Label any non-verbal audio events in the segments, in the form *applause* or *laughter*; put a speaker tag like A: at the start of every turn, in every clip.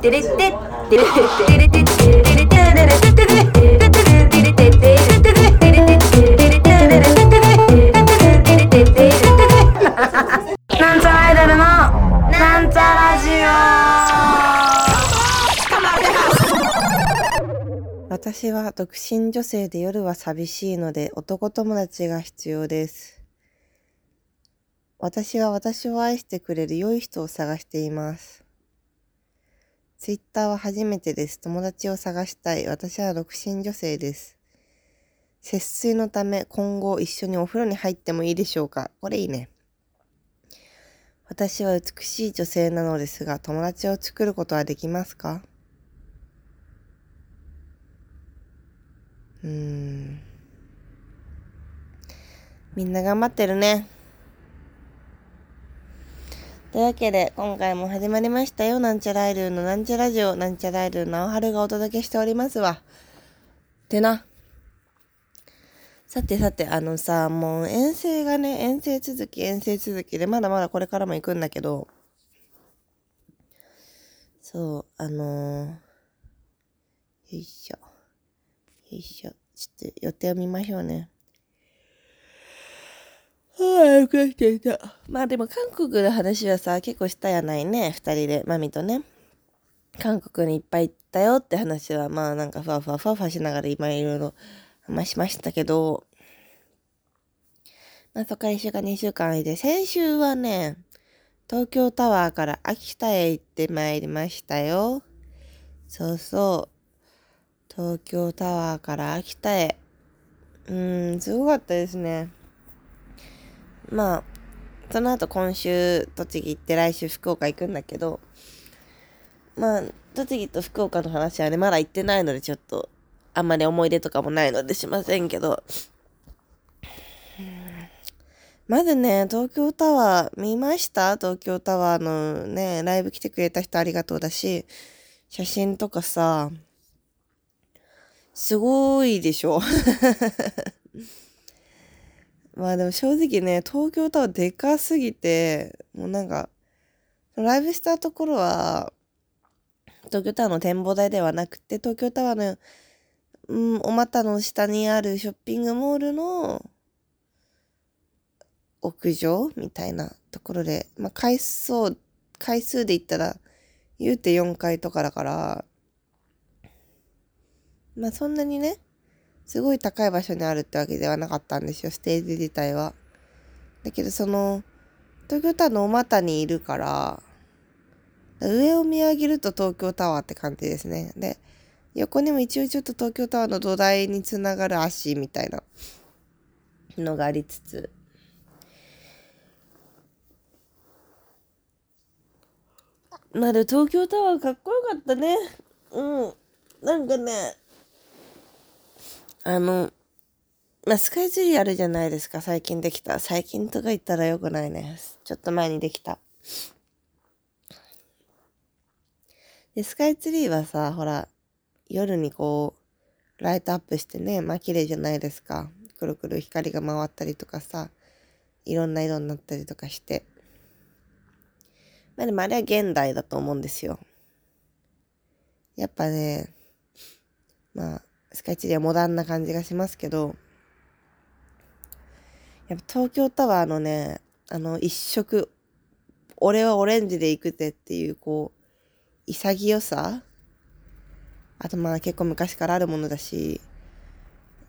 A: テレテテテレテレテテテレテレテテテテテ
B: 私は独身女性で夜は寂しいので男友達が必要です。私は私を愛してくれる良い人を探しています。ツイッターは初めてです。友達を探したい。私は独身女性です。節水のため今後一緒にお風呂に入ってもいいでしょうか？これいいね。私は美しい女性なのですが、友達を作ることはできますか？うーん。みんな頑張ってるね。というわけで、今回も始まりましたよ。なんちゃらアイドルのなんちゃラジオ、なんちゃらアイドルの青春がお届けしておりますわ。てな。さてさて、あのさ、もう遠征がね、遠征続き、遠征続きで、まだまだこれからも行くんだけど、そう、あのー、よいしょ。よいしょ。ちょっと予定を見ましょうね。あ、よくなっていた。まあでも韓国の話はさ、結構したやないね。二人で、マミとね。韓国にいっぱい行ったよって話は、まあなんかふわふわふわふわしながら今いろいろ話しましたけど、まあそこから1週間2週間空いて、先週はね、東京タワーから秋田へ行ってまいりましたよ。そうそう。東京タワーから秋田へ。うん、すごかったですね。まあ、その後今週栃木行って来週福岡行くんだけど、まあ、栃木と福岡の話はね、まだ行ってないのでちょっと、あんまり思い出とかもないのでしませんけど、まずね、東京タワー見ました？東京タワーのね、ライブ来てくれた人ありがとうだし、写真とかさ、すごいでしょ？*laughs* まあでも正直ね、東京タワーでかすぎて、もうなんか、ライブしたところは、東京タワーの展望台ではなくて、東京タワーの、うん、お股の下にあるショッピングモールの屋上みたいなところで、まあ回数、回数で言ったら、言うて4階とかだから、まあそんなにね、すごい高い場所にあるってわけではなかったんですよ、ステージ自体は。だけどその、東京タワーのお股にいるから、上を見上げると東京タワーって感じですね。で、横にも一応ちょっと東京タワーの土台につながる足みたいなのがありつつ、まあで東京タワーかっこよかったね。うん。なんかね、あの、まあ、スカイツリーあるじゃないですか、最近できた。最近とか言ったらよくないね。ちょっと前にできた。で、スカイツリーはさ、ほら、夜にこう、ライトアップしてね、まあ綺麗じゃないですか。くるくる光が回ったりとかさ、いろんな色になったりとかして。まあでもあれは現代だと思うんですよ。やっぱね、まあ、スカイツリーはモダンな感じがしますけど、やっぱ東京タワーのね、あの一色、俺はオレンジで行くぜっていう、こう、潔さあとまあ結構昔からあるものだし、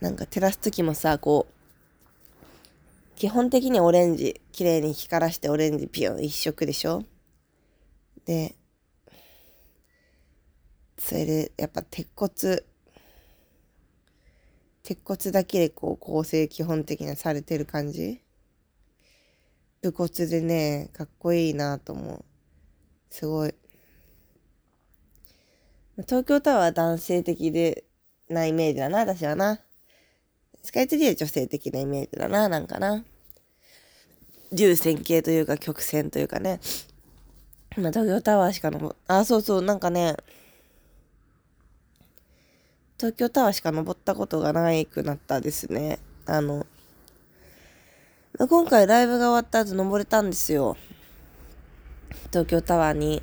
B: なんか照らす時もさ、こう、基本的にオレンジ、綺麗に光らしてオレンジピヨン一色でしょ？で、それでやっぱ鉄骨、鉄骨だけでこう構成基本的にされてる感じ？武骨でね、かっこいいなと思う。すごい。東京タワーは男性的でなイメージだな、私はな。スカイツリーは女性的なイメージだな、なんかな。重線形というか曲線というかね。ま、東京タワーしか登あ、そうそう、なんかね、東京タワーしか登ったことがないくなったですね。あの、今回ライブが終わった後登れたんですよ。東京タワーに。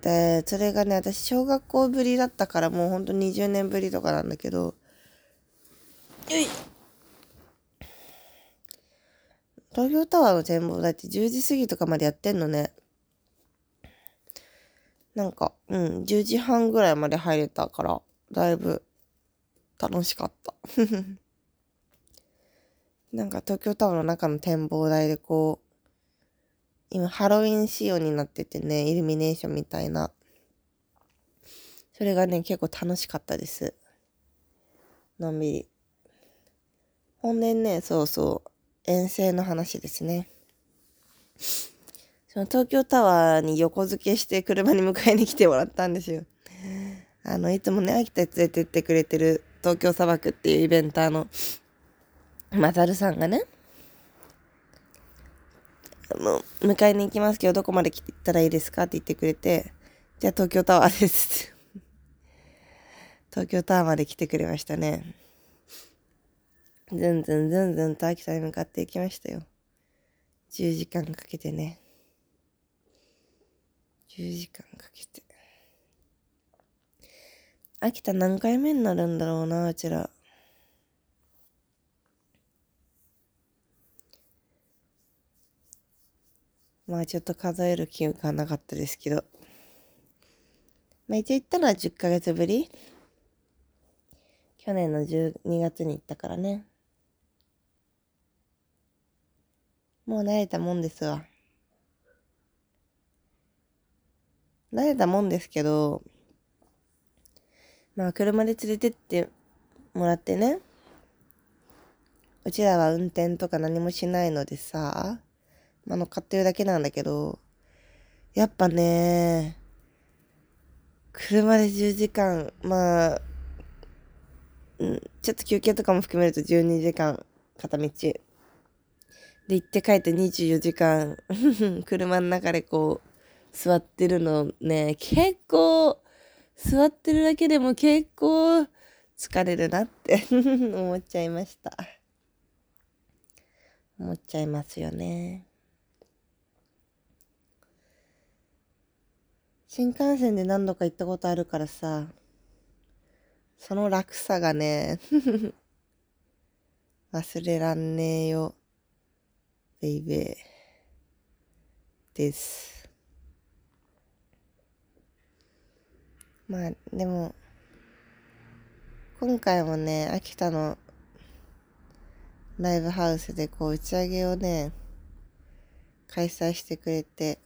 B: で、それがね、私、小学校ぶりだったから、もうほんと20年ぶりとかなんだけど、よい東京タワーの展望台って10時過ぎとかまでやってんのね。なんか、うん、10時半ぐらいまで入れたから、だいぶ楽しかった。*laughs* なんか東京タワーの中の展望台でこう、今ハロウィン仕様になっててね、イルミネーションみたいな。それがね、結構楽しかったです。のんびり。ほんでね、そうそう、遠征の話ですね。その東京タワーに横付けして車に迎えに来てもらったんですよ。あの、いつもね、秋田連れてってくれてる東京砂漠っていうイベンターのマザルさんがね、あの、迎えに行きますけど、どこまで来たらいいですかって言ってくれて、じゃあ東京タワーです *laughs* 東京タワーまで来てくれましたね。ずんずんずんずんと秋田に向かっていきましたよ。10時間かけてね。10時間かけて。秋田何回目になるんだろうな、うちら。まあちょっと数える気がなかったですけど。まあ一応行ったのは10ヶ月ぶり去年の12月に行ったからね。もう慣れたもんですわ。慣れたもんですけど、まあ車で連れてってもらってね。うちらは運転とか何もしないのでさ、あの、買ってるだけなんだけど、やっぱね、車で10時間、まあ、うん、ちょっと休憩とかも含めると12時間片道。で、行って帰って24時間 *laughs* 車の中でこう、座ってるのね、結構、座ってるだけでも結構疲れるなって *laughs* 思っちゃいました。思っちゃいますよね。新幹線で何度か行ったことあるからさ、その楽さがね *laughs* 忘れらんねえよ、ベイベーです。まあ、でも、今回もね、秋田のライブハウスでこう打ち上げをね、開催してくれて、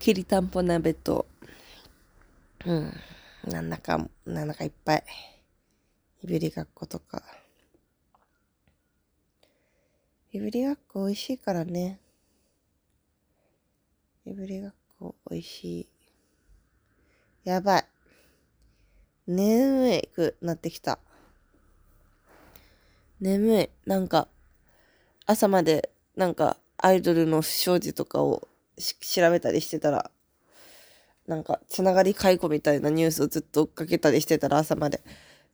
B: きりたんぽ鍋と、うん、なんだか、なんだかいっぱい、いぶりがっことか。いぶりがっこ美味しいからね。いぶりがっこ美味しい。やばい。眠いくなってきた。眠い。なんか、朝まで、なんか、アイドルの不祥事とかを調べたりしてたら、なんか、つながり解雇みたいなニュースをずっと追っかけたりしてたら朝まで。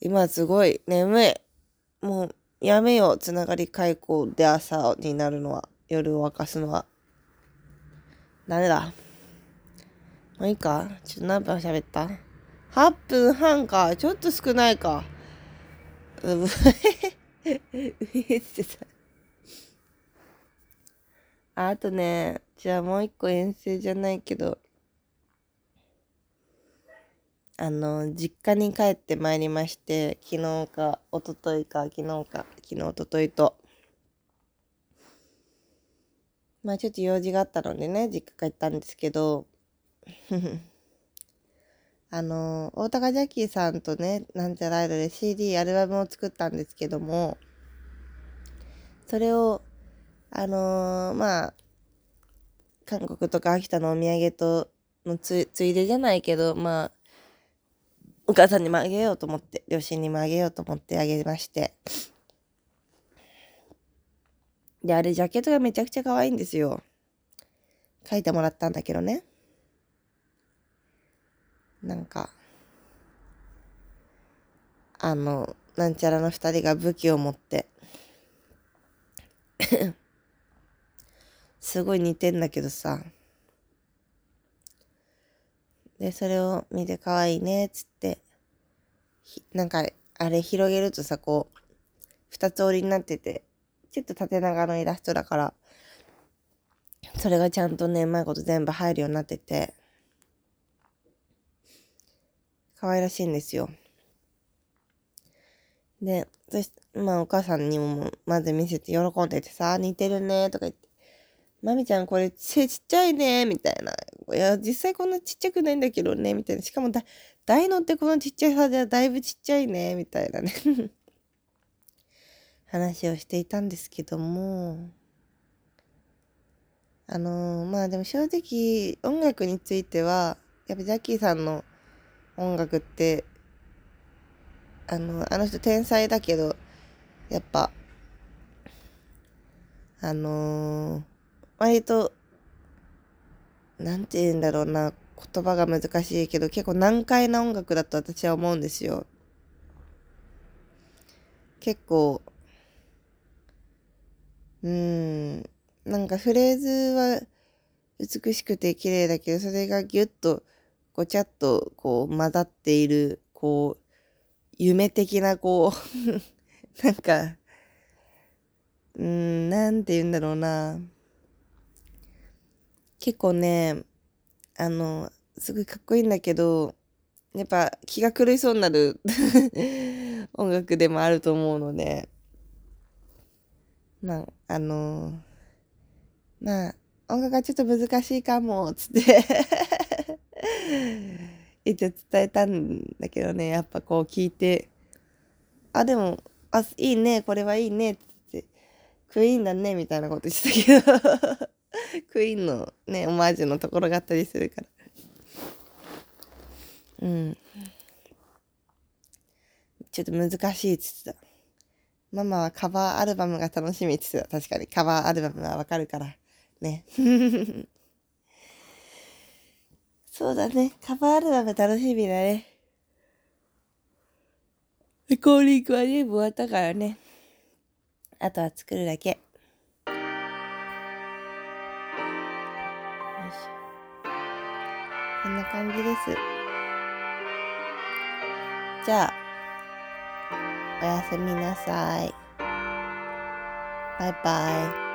B: 今すごい眠い。もう、やめよう。つながり解雇で朝になるのは。夜を沸かすのは。ダメだ。もういいかちょっと何分喋った ?8 分半か。ちょっと少ないか。うえってさ。あとね、じゃあもう一個遠征じゃないけど、あの、実家に帰ってまいりまして、昨日か、一昨日か、昨日か、昨日、一昨日と。まあちょっと用事があったのでね、実家帰ったんですけど、*laughs* あの、大高ジャッキーさんとね、なんちゃらアイドで CD、アルバムを作ったんですけども、それを、あのー、まあ、韓国とか秋田のお土産とのつついでじゃないけど、まあ、お母さんにもあげようと思って、両親にもあげようと思ってあげまして。で、あれ、ジャケットがめちゃくちゃ可愛いんですよ。書いてもらったんだけどね。なんか、あの、なんちゃらの二人が武器を持って *coughs* すごい似てんだけどさ。で、それを見て可愛いね、つって、なんか、あれ広げるとさ、こう、二つ折りになってて、ちょっと縦長のイラストだから、それがちゃんとね、うまいこと全部入るようになってて、可愛らしいんですよ。で、そし、まあお母さんにもまず見せて喜んでてさ、似てるねとか言って、まみちゃんこれ背ちっちゃいねみたいな。いや、実際こんなちっちゃくないんだけどねみたいな。しかもだ、大のってこのちっちゃいさではだいぶちっちゃいねみたいなね話をしていたんですけども、あのー、まあでも正直音楽については、やっぱジャッキーさんの音楽って、あの、あの人天才だけど、やっぱ、あのー、割と、なんて言うんだろうな、言葉が難しいけど、結構難解な音楽だと私は思うんですよ。結構、うん、なんかフレーズは美しくて綺麗だけど、それがギュッとごちゃっとこう混ざっている、こう、夢的なこう *laughs* なんか、うん、なんて言うんだろうな。結構ね、あの、すごいかっこいいんだけど、やっぱ気が狂いそうになる *laughs* 音楽でもあると思うので、まあ、あのー、まあ、音楽がちょっと難しいかも、つって *laughs* 一応伝えたんだけどね、やっぱこう聞いて、あ、でも、あ、いいね、これはいいね、って、クイーンだね、みたいなこと言ってたけど *laughs* クイーンのね、オマージュのところがあったりするから。うん。ちょっと難しいって言ってた。ママはカバーアルバムが楽しみって言ってた。確かにカバーアルバムはわかるから。ね。*laughs* そうだね。カバーアルバム楽しみだね。レコーディングは全部終わったからね。あとは作るだけ。よいしょ。こんな感じです。じゃあ、おやすみなさい。バイバイ。